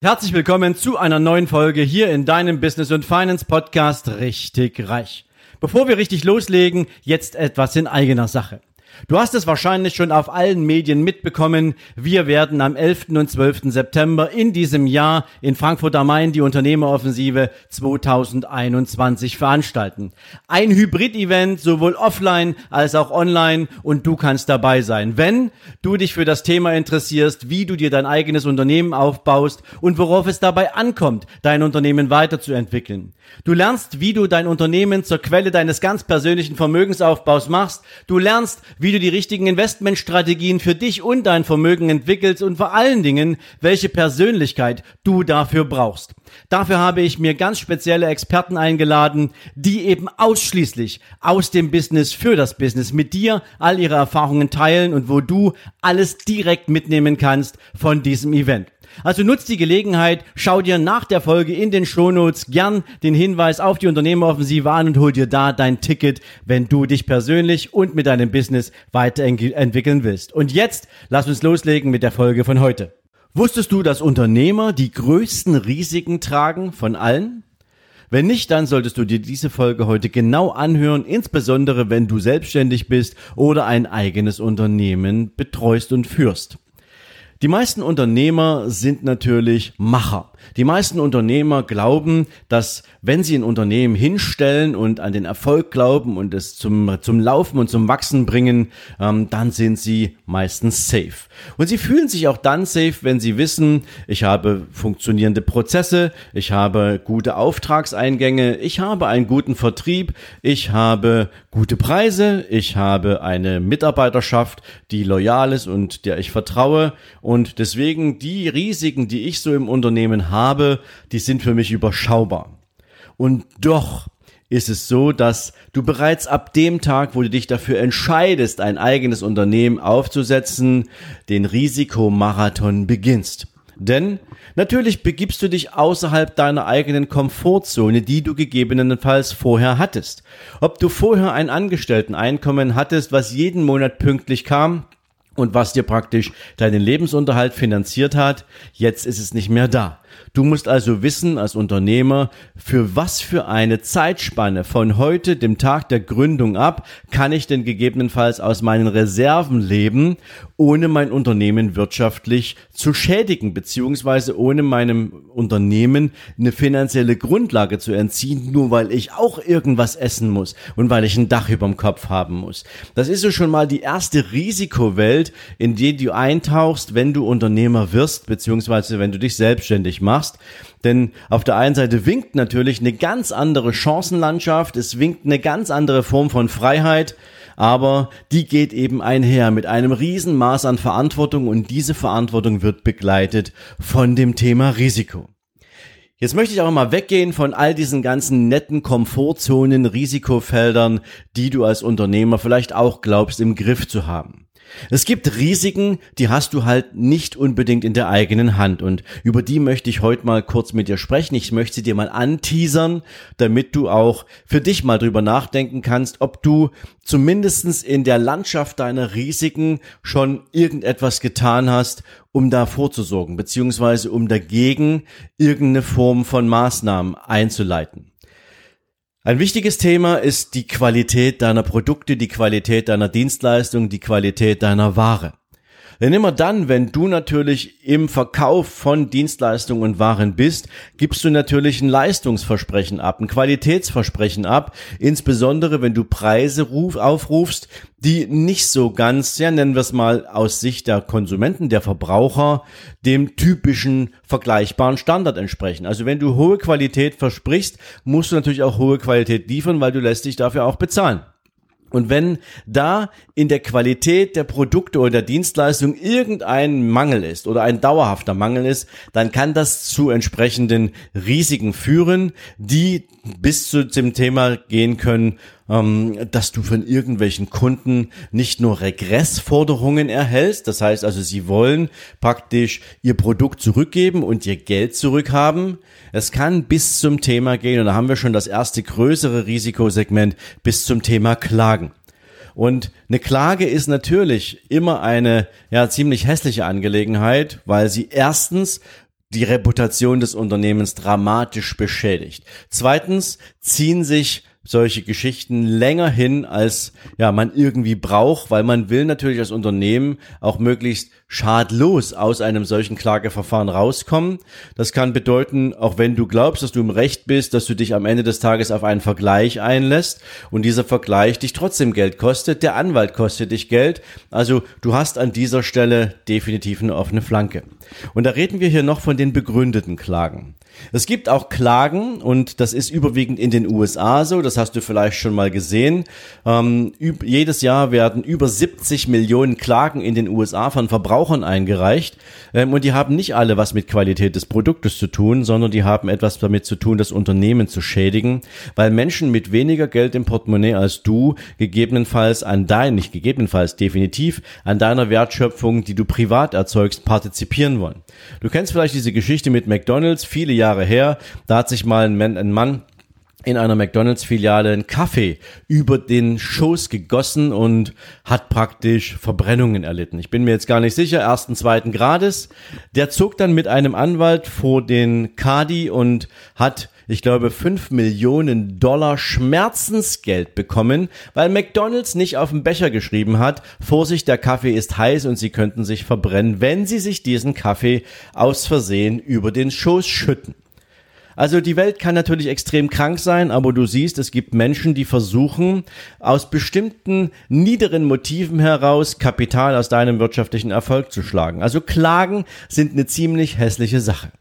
Herzlich willkommen zu einer neuen Folge hier in deinem Business und Finance Podcast Richtig Reich. Bevor wir richtig loslegen, jetzt etwas in eigener Sache. Du hast es wahrscheinlich schon auf allen Medien mitbekommen. Wir werden am 11. und 12. September in diesem Jahr in Frankfurt am Main die Unternehmeroffensive 2021 veranstalten. Ein Hybrid-Event, sowohl offline als auch online und du kannst dabei sein. Wenn du dich für das Thema interessierst, wie du dir dein eigenes Unternehmen aufbaust und worauf es dabei ankommt, dein Unternehmen weiterzuentwickeln. Du lernst, wie du dein Unternehmen zur Quelle deines ganz persönlichen Vermögensaufbaus machst. Du lernst, wie du die richtigen Investmentstrategien für dich und dein Vermögen entwickelst und vor allen Dingen, welche Persönlichkeit du dafür brauchst. Dafür habe ich mir ganz spezielle Experten eingeladen, die eben ausschließlich aus dem Business für das Business mit dir all ihre Erfahrungen teilen und wo du alles direkt mitnehmen kannst von diesem Event. Also nutzt die Gelegenheit, schau dir nach der Folge in den Shownotes gern den Hinweis auf die Unternehmeroffensive an und hol dir da dein Ticket, wenn du dich persönlich und mit deinem Business weiterentwickeln willst. Und jetzt lass uns loslegen mit der Folge von heute. Wusstest du, dass Unternehmer die größten Risiken tragen von allen? Wenn nicht, dann solltest du dir diese Folge heute genau anhören, insbesondere wenn du selbstständig bist oder ein eigenes Unternehmen betreust und führst. Die meisten Unternehmer sind natürlich Macher. Die meisten Unternehmer glauben, dass wenn sie ein Unternehmen hinstellen und an den Erfolg glauben und es zum, zum Laufen und zum Wachsen bringen, ähm, dann sind sie meistens safe. Und sie fühlen sich auch dann safe, wenn sie wissen, ich habe funktionierende Prozesse, ich habe gute Auftragseingänge, ich habe einen guten Vertrieb, ich habe gute Preise, ich habe eine Mitarbeiterschaft, die loyal ist und der ich vertraue und deswegen die Risiken, die ich so im Unternehmen habe, die sind für mich überschaubar. Und doch ist es so, dass du bereits ab dem Tag, wo du dich dafür entscheidest, ein eigenes Unternehmen aufzusetzen, den Risikomarathon beginnst. Denn natürlich begibst du dich außerhalb deiner eigenen Komfortzone, die du gegebenenfalls vorher hattest. Ob du vorher ein Angestellteneinkommen hattest, was jeden Monat pünktlich kam, und was dir praktisch deinen Lebensunterhalt finanziert hat, jetzt ist es nicht mehr da. Du musst also wissen als Unternehmer, für was für eine Zeitspanne von heute, dem Tag der Gründung ab, kann ich denn gegebenenfalls aus meinen Reserven leben, ohne mein Unternehmen wirtschaftlich zu schädigen, beziehungsweise ohne meinem Unternehmen eine finanzielle Grundlage zu entziehen, nur weil ich auch irgendwas essen muss und weil ich ein Dach überm Kopf haben muss. Das ist so schon mal die erste Risikowelt, in die du eintauchst, wenn du Unternehmer wirst, beziehungsweise wenn du dich selbstständig machst machst. Denn auf der einen Seite winkt natürlich eine ganz andere Chancenlandschaft, es winkt eine ganz andere Form von Freiheit, aber die geht eben einher mit einem riesen an Verantwortung und diese Verantwortung wird begleitet von dem Thema Risiko. Jetzt möchte ich auch mal weggehen von all diesen ganzen netten Komfortzonen, Risikofeldern, die du als Unternehmer vielleicht auch glaubst im Griff zu haben. Es gibt Risiken, die hast du halt nicht unbedingt in der eigenen Hand und über die möchte ich heute mal kurz mit dir sprechen. Ich möchte sie dir mal anteasern, damit du auch für dich mal drüber nachdenken kannst, ob du zumindestens in der Landschaft deiner Risiken schon irgendetwas getan hast, um da vorzusorgen, beziehungsweise um dagegen irgendeine Form von Maßnahmen einzuleiten. Ein wichtiges Thema ist die Qualität deiner Produkte, die Qualität deiner Dienstleistung, die Qualität deiner Ware. Denn immer dann, wenn du natürlich im Verkauf von Dienstleistungen und Waren bist, gibst du natürlich ein Leistungsversprechen ab, ein Qualitätsversprechen ab, insbesondere wenn du Preise ruf, aufrufst, die nicht so ganz, ja nennen wir es mal aus Sicht der Konsumenten, der Verbraucher, dem typischen vergleichbaren Standard entsprechen. Also wenn du hohe Qualität versprichst, musst du natürlich auch hohe Qualität liefern, weil du lässt dich dafür auch bezahlen. Und wenn da in der Qualität der Produkte oder der Dienstleistung irgendein Mangel ist oder ein dauerhafter Mangel ist, dann kann das zu entsprechenden Risiken führen, die bis zu dem Thema gehen können, dass du von irgendwelchen Kunden nicht nur Regressforderungen erhältst, das heißt also, sie wollen praktisch ihr Produkt zurückgeben und ihr Geld zurückhaben. Es kann bis zum Thema gehen, und da haben wir schon das erste größere Risikosegment, bis zum Thema Klagen. Und eine Klage ist natürlich immer eine ja ziemlich hässliche Angelegenheit, weil sie erstens die Reputation des Unternehmens dramatisch beschädigt. Zweitens ziehen sich solche Geschichten länger hin, als ja man irgendwie braucht, weil man will natürlich als Unternehmen auch möglichst schadlos aus einem solchen Klageverfahren rauskommen. Das kann bedeuten, auch wenn du glaubst, dass du im Recht bist, dass du dich am Ende des Tages auf einen Vergleich einlässt und dieser Vergleich dich trotzdem Geld kostet, der Anwalt kostet dich Geld. Also du hast an dieser Stelle definitiv eine offene Flanke. Und da reden wir hier noch von den begründeten Klagen. Es gibt auch Klagen und das ist überwiegend in den USA so, das hast du vielleicht schon mal gesehen. Ähm, jedes Jahr werden über 70 Millionen Klagen in den USA von Verbrauchern eingereicht ähm, und die haben nicht alle was mit Qualität des Produktes zu tun, sondern die haben etwas damit zu tun, das Unternehmen zu schädigen, weil Menschen mit weniger Geld im Portemonnaie als du gegebenenfalls an dein, nicht gegebenenfalls, definitiv an deiner Wertschöpfung, die du privat erzeugst, partizipieren wollen. Du kennst vielleicht diese Geschichte mit McDonald's, viele Jahre her, da hat sich mal ein Mann, ein Mann in einer McDonalds-Filiale einen Kaffee über den Schoß gegossen und hat praktisch Verbrennungen erlitten. Ich bin mir jetzt gar nicht sicher, ersten, zweiten Grades. Der zog dann mit einem Anwalt vor den Kadi und hat ich glaube, fünf Millionen Dollar Schmerzensgeld bekommen, weil McDonald's nicht auf dem Becher geschrieben hat, Vorsicht, der Kaffee ist heiß und Sie könnten sich verbrennen, wenn Sie sich diesen Kaffee aus Versehen über den Schoß schütten. Also die Welt kann natürlich extrem krank sein, aber du siehst, es gibt Menschen, die versuchen, aus bestimmten niederen Motiven heraus Kapital aus deinem wirtschaftlichen Erfolg zu schlagen. Also Klagen sind eine ziemlich hässliche Sache.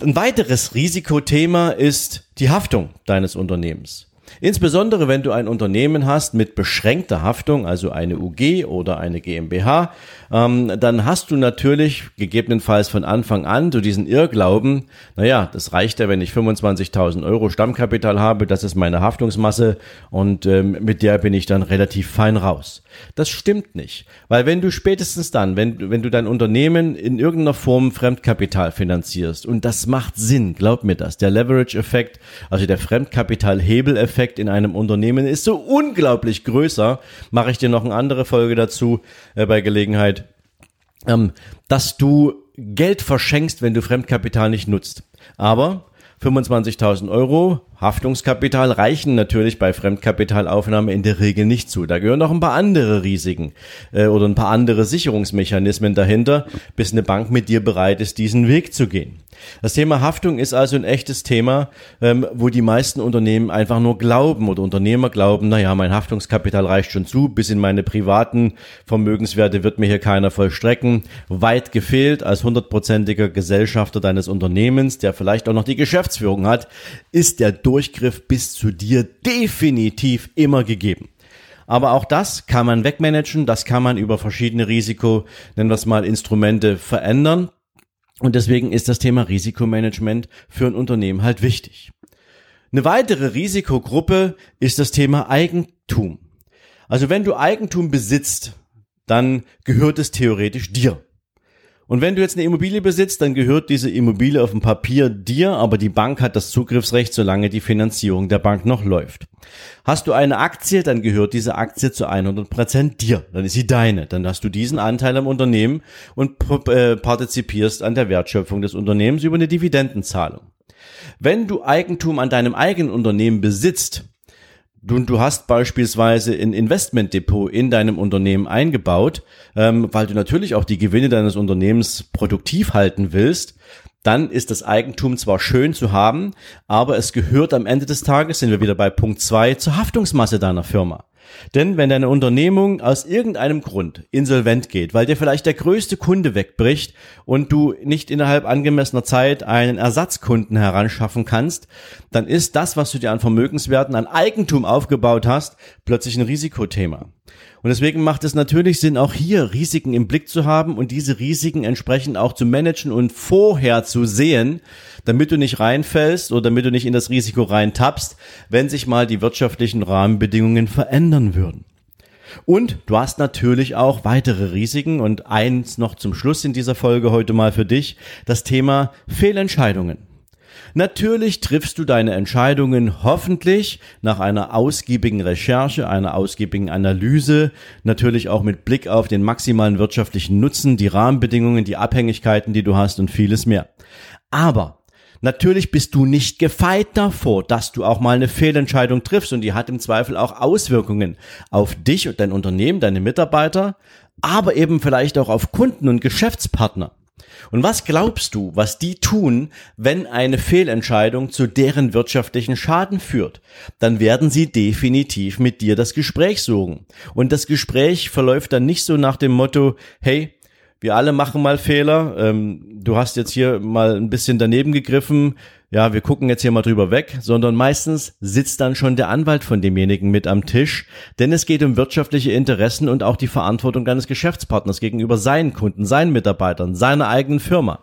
Ein weiteres Risikothema ist die Haftung deines Unternehmens. Insbesondere wenn du ein Unternehmen hast mit beschränkter Haftung, also eine UG oder eine GmbH, ähm, dann hast du natürlich gegebenenfalls von Anfang an so diesen Irrglauben, naja, das reicht ja, wenn ich 25.000 Euro Stammkapital habe, das ist meine Haftungsmasse und ähm, mit der bin ich dann relativ fein raus. Das stimmt nicht, weil wenn du spätestens dann, wenn, wenn du dein Unternehmen in irgendeiner Form Fremdkapital finanzierst und das macht Sinn, glaub mir das, der Leverage-Effekt, also der Fremdkapital-Hebel-Effekt in einem Unternehmen ist so unglaublich größer, mache ich dir noch eine andere Folge dazu äh, bei Gelegenheit, ähm, dass du Geld verschenkst, wenn du Fremdkapital nicht nutzt. Aber 25.000 Euro Haftungskapital reichen natürlich bei Fremdkapitalaufnahme in der Regel nicht zu. Da gehören noch ein paar andere Risiken äh, oder ein paar andere Sicherungsmechanismen dahinter, bis eine Bank mit dir bereit ist, diesen Weg zu gehen. Das Thema Haftung ist also ein echtes Thema, ähm, wo die meisten Unternehmen einfach nur glauben oder Unternehmer glauben, naja, mein Haftungskapital reicht schon zu, bis in meine privaten Vermögenswerte wird mir hier keiner vollstrecken. Weit gefehlt als hundertprozentiger Gesellschafter deines Unternehmens, der vielleicht auch noch die Geschäftsführung hat, ist der Durchgriff bis zu dir definitiv immer gegeben. Aber auch das kann man wegmanagen, das kann man über verschiedene Risiko, nennen wir es mal, Instrumente verändern. Und deswegen ist das Thema Risikomanagement für ein Unternehmen halt wichtig. Eine weitere Risikogruppe ist das Thema Eigentum. Also wenn du Eigentum besitzt, dann gehört es theoretisch dir. Und wenn du jetzt eine Immobilie besitzt, dann gehört diese Immobilie auf dem Papier dir, aber die Bank hat das Zugriffsrecht, solange die Finanzierung der Bank noch läuft. Hast du eine Aktie, dann gehört diese Aktie zu 100 Prozent dir, dann ist sie deine, dann hast du diesen Anteil am Unternehmen und äh, partizipierst an der Wertschöpfung des Unternehmens über eine Dividendenzahlung. Wenn du Eigentum an deinem eigenen Unternehmen besitzt, Du, du hast beispielsweise ein Investmentdepot in deinem Unternehmen eingebaut, ähm, weil du natürlich auch die Gewinne deines Unternehmens produktiv halten willst, dann ist das Eigentum zwar schön zu haben, aber es gehört am Ende des Tages, sind wir wieder bei Punkt zwei zur Haftungsmasse deiner Firma. Denn wenn deine Unternehmung aus irgendeinem Grund insolvent geht, weil dir vielleicht der größte Kunde wegbricht und du nicht innerhalb angemessener Zeit einen Ersatzkunden heranschaffen kannst, dann ist das, was du dir an Vermögenswerten, an Eigentum aufgebaut hast, plötzlich ein Risikothema. Und deswegen macht es natürlich Sinn, auch hier Risiken im Blick zu haben und diese Risiken entsprechend auch zu managen und vorher zu sehen, damit du nicht reinfällst oder damit du nicht in das Risiko reintappst, wenn sich mal die wirtschaftlichen Rahmenbedingungen verändern würden. Und du hast natürlich auch weitere Risiken und eins noch zum Schluss in dieser Folge heute mal für dich, das Thema Fehlentscheidungen. Natürlich triffst du deine Entscheidungen hoffentlich nach einer ausgiebigen Recherche, einer ausgiebigen Analyse, natürlich auch mit Blick auf den maximalen wirtschaftlichen Nutzen, die Rahmenbedingungen, die Abhängigkeiten, die du hast und vieles mehr. Aber Natürlich bist du nicht gefeit davor, dass du auch mal eine Fehlentscheidung triffst und die hat im Zweifel auch Auswirkungen auf dich und dein Unternehmen, deine Mitarbeiter, aber eben vielleicht auch auf Kunden und Geschäftspartner. Und was glaubst du, was die tun, wenn eine Fehlentscheidung zu deren wirtschaftlichen Schaden führt? Dann werden sie definitiv mit dir das Gespräch suchen. Und das Gespräch verläuft dann nicht so nach dem Motto, hey, wir alle machen mal Fehler. Ähm, du hast jetzt hier mal ein bisschen daneben gegriffen. Ja, wir gucken jetzt hier mal drüber weg, sondern meistens sitzt dann schon der Anwalt von demjenigen mit am Tisch, denn es geht um wirtschaftliche Interessen und auch die Verantwortung eines Geschäftspartners gegenüber seinen Kunden, seinen Mitarbeitern, seiner eigenen Firma.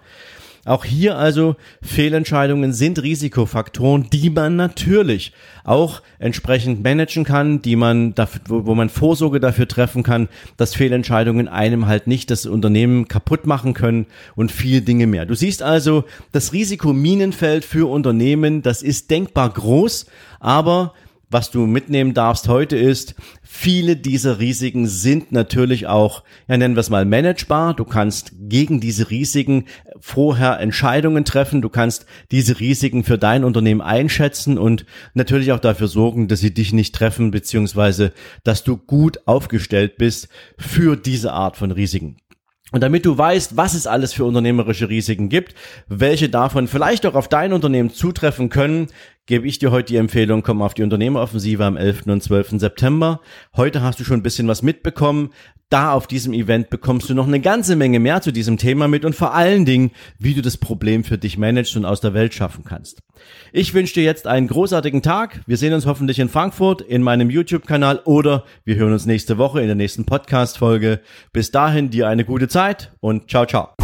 Auch hier also Fehlentscheidungen sind Risikofaktoren, die man natürlich auch entsprechend managen kann, die man dafür, wo man Vorsorge dafür treffen kann, dass Fehlentscheidungen einem halt nicht das Unternehmen kaputt machen können und viele Dinge mehr. Du siehst also, das Risikominenfeld für Unternehmen, das ist denkbar groß, aber was du mitnehmen darfst heute ist, viele dieser Risiken sind natürlich auch, ja nennen wir es mal managebar. Du kannst gegen diese Risiken vorher Entscheidungen treffen. Du kannst diese Risiken für dein Unternehmen einschätzen und natürlich auch dafür sorgen, dass sie dich nicht treffen, beziehungsweise dass du gut aufgestellt bist für diese Art von Risiken. Und damit du weißt, was es alles für unternehmerische Risiken gibt, welche davon vielleicht auch auf dein Unternehmen zutreffen können, gebe ich dir heute die Empfehlung, komm auf die Unternehmeroffensive am 11. und 12. September. Heute hast du schon ein bisschen was mitbekommen. Da auf diesem Event bekommst du noch eine ganze Menge mehr zu diesem Thema mit und vor allen Dingen, wie du das Problem für dich managst und aus der Welt schaffen kannst. Ich wünsche dir jetzt einen großartigen Tag. Wir sehen uns hoffentlich in Frankfurt in meinem YouTube-Kanal oder wir hören uns nächste Woche in der nächsten Podcast-Folge. Bis dahin dir eine gute Zeit und ciao, ciao.